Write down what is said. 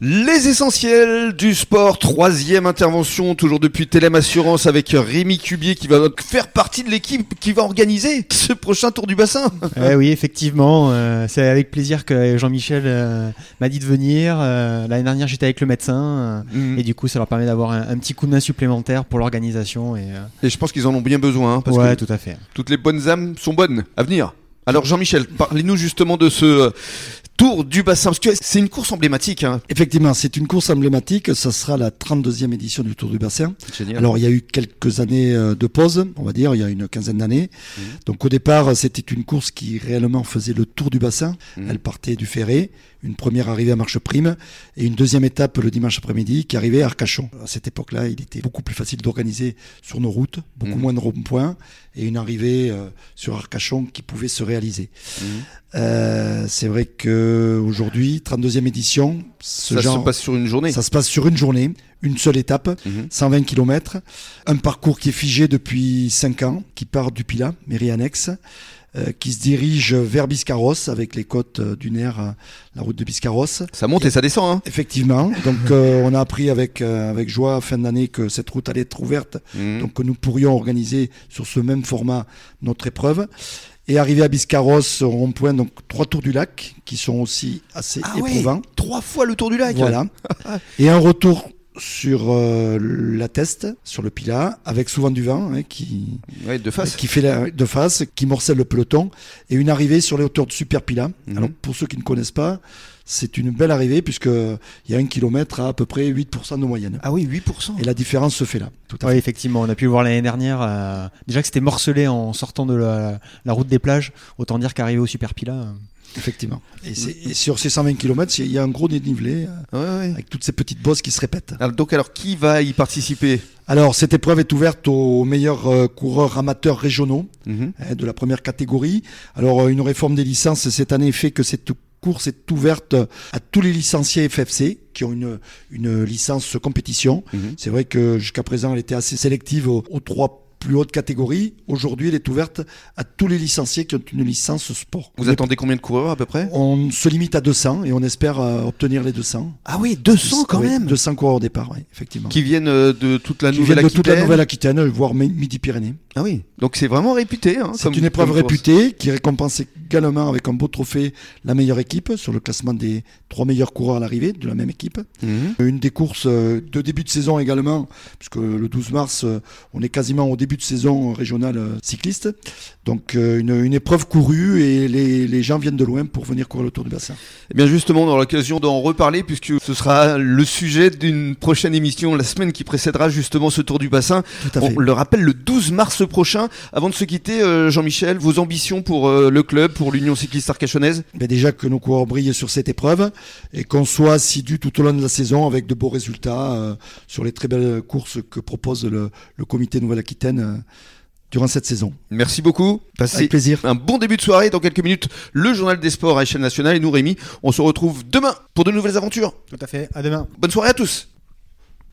Les essentiels du sport, troisième intervention, toujours depuis Télém Assurance avec Rémi Cubier qui va faire partie de l'équipe qui va organiser ce prochain Tour du Bassin. Eh oui, effectivement, euh, c'est avec plaisir que Jean-Michel euh, m'a dit de venir. Euh, l'année dernière, j'étais avec le médecin Mhm. et du coup, ça leur permet d'avoir un, un petit coup de main supplémentaire pour l'organisation. Et, Et je pense qu'ils en ont bien besoin, hein, parce ouais, que tout à fait. toutes les bonnes âmes sont bonnes à venir. Alors Jean-Michel, parlez-nous justement de ce Tour du Bassin, parce que c'est une course emblématique. Hein. Effectivement, c'est une course emblématique. Ça sera la 32e édition du Tour du Bassin. Génial. Alors, il y a eu quelques années euh, de pause, on va dire, il y a une quinzaine d'années. Mhm. Donc, au départ, c'était une course qui réellement faisait le tour du bassin. Mhm. Elle partait du Ferré, une première arrivée à Marche Prime et une deuxième étape le dimanche après-midi qui arrivait à Arcachon. À cette époque-là, il était beaucoup plus facile d'organiser sur nos routes, beaucoup Mhm. moins de ronds-points et une arrivée euh, sur Arcachon qui pouvait se réaliser. Euh, c'est vrai que aujourd'hui, 32e édition, ce Ça genre, se passe sur une journée. ça se passe sur une journée, une seule étape, Mhm. 120 km, un parcours qui est figé depuis 5 ans, qui part du Pilat, mairie annexe, euh, qui se dirige vers Biscarrosse avec les côtes euh, du Ner, euh, la route de Biscarrosse. Ça monte et ça descend. Hein. Effectivement, donc euh, on a appris avec avec joie fin d'année que cette route allait être ouverte, Mhm. donc que nous pourrions organiser sur ce même format notre épreuve. Et arrivé à Biscarrosse, au rond-point, donc trois tours du lac qui sont aussi assez Ah ouais, éprouvants. Trois fois le Tour du Lac. Voilà. Et un retour sur euh, la teste, sur le Pilat, avec souvent du vent hein, qui, Ouais, de face. qui fait la, de face, qui morcelle le peloton, et une arrivée sur les hauteurs de Super Pilat. Mhm. Alors pour ceux qui ne connaissent pas, c'est une belle arrivée puisque il y a un kilomètre à à peu près 8% de moyenne. Ah oui, 8%. Et la différence se fait là. Tout à Oui, fait. effectivement, on a pu le voir l'année dernière. euh, déjà que c'était morcelé en sortant de la, la route des plages, autant dire qu'arriver au Super Pila. euh, Effectivement. Et, c'est- et sur ces 120 km, il y a un gros dénivelé euh, Ouais, ouais. avec toutes ces petites bosses qui se répètent. Alors, donc, alors, qui va y participer? Alors cette épreuve est ouverte aux meilleurs euh, coureurs amateurs régionaux. Mhm. hein, de la première catégorie. Alors une réforme des licences cette année fait que cette course est ouverte à tous les licenciés FFC qui ont une, une licence compétition. Mhm. C'est vrai que jusqu'à présent elle était assez sélective aux, aux trois plus hautes catégories. Aujourd'hui elle est ouverte à tous les licenciés qui ont une licence sport. Vous attendez combien de coureurs à peu près? On se limite à 200 et on espère euh, obtenir les 200. Ah oui, 200 quand Oui, même 200 coureurs au départ, oui, effectivement. Qui viennent euh, de toute la Qui viennent de Nouvelle-Aquitaine. toute la Nouvelle-Aquitaine, voire Mi- Midi-Pyrénées. Ah oui, donc c'est vraiment réputé. Hein, C'est une épreuve réputée qui récompense également avec un beau trophée la meilleure équipe sur le classement des trois meilleurs coureurs à l'arrivée de la même équipe. Mhm. Une des courses euh, de début de saison également, puisque le 12 mars, euh, on est quasiment au début de saison régionale euh, cycliste. Donc une, une épreuve courue et les, les gens viennent de loin pour venir courir le Tour du Bassin. Eh bien justement, on aura l'occasion d'en reparler puisque ce sera le sujet d'une prochaine émission la semaine qui précédera justement ce Tour du Bassin. Tout à fait. On le rappelle le 12 mars prochain. Avant de se quitter, euh, Jean-Michel, vos ambitions pour euh, le club, pour l'Union cycliste arcachonnaise? Ben déjà que nos coureurs brillent sur cette épreuve et qu'on soit assidus tout au long de la saison avec de beaux résultats euh, sur les très belles courses que propose le, le comité Nouvelle-Aquitaine euh, durant cette saison. Merci beaucoup. Passez Avec plaisir. un bon début de soirée. Dans quelques minutes, le journal des sports à échelle nationale. Et nous, Rémi, on se retrouve demain pour de nouvelles aventures. Tout à fait. À demain. Bonne soirée à tous.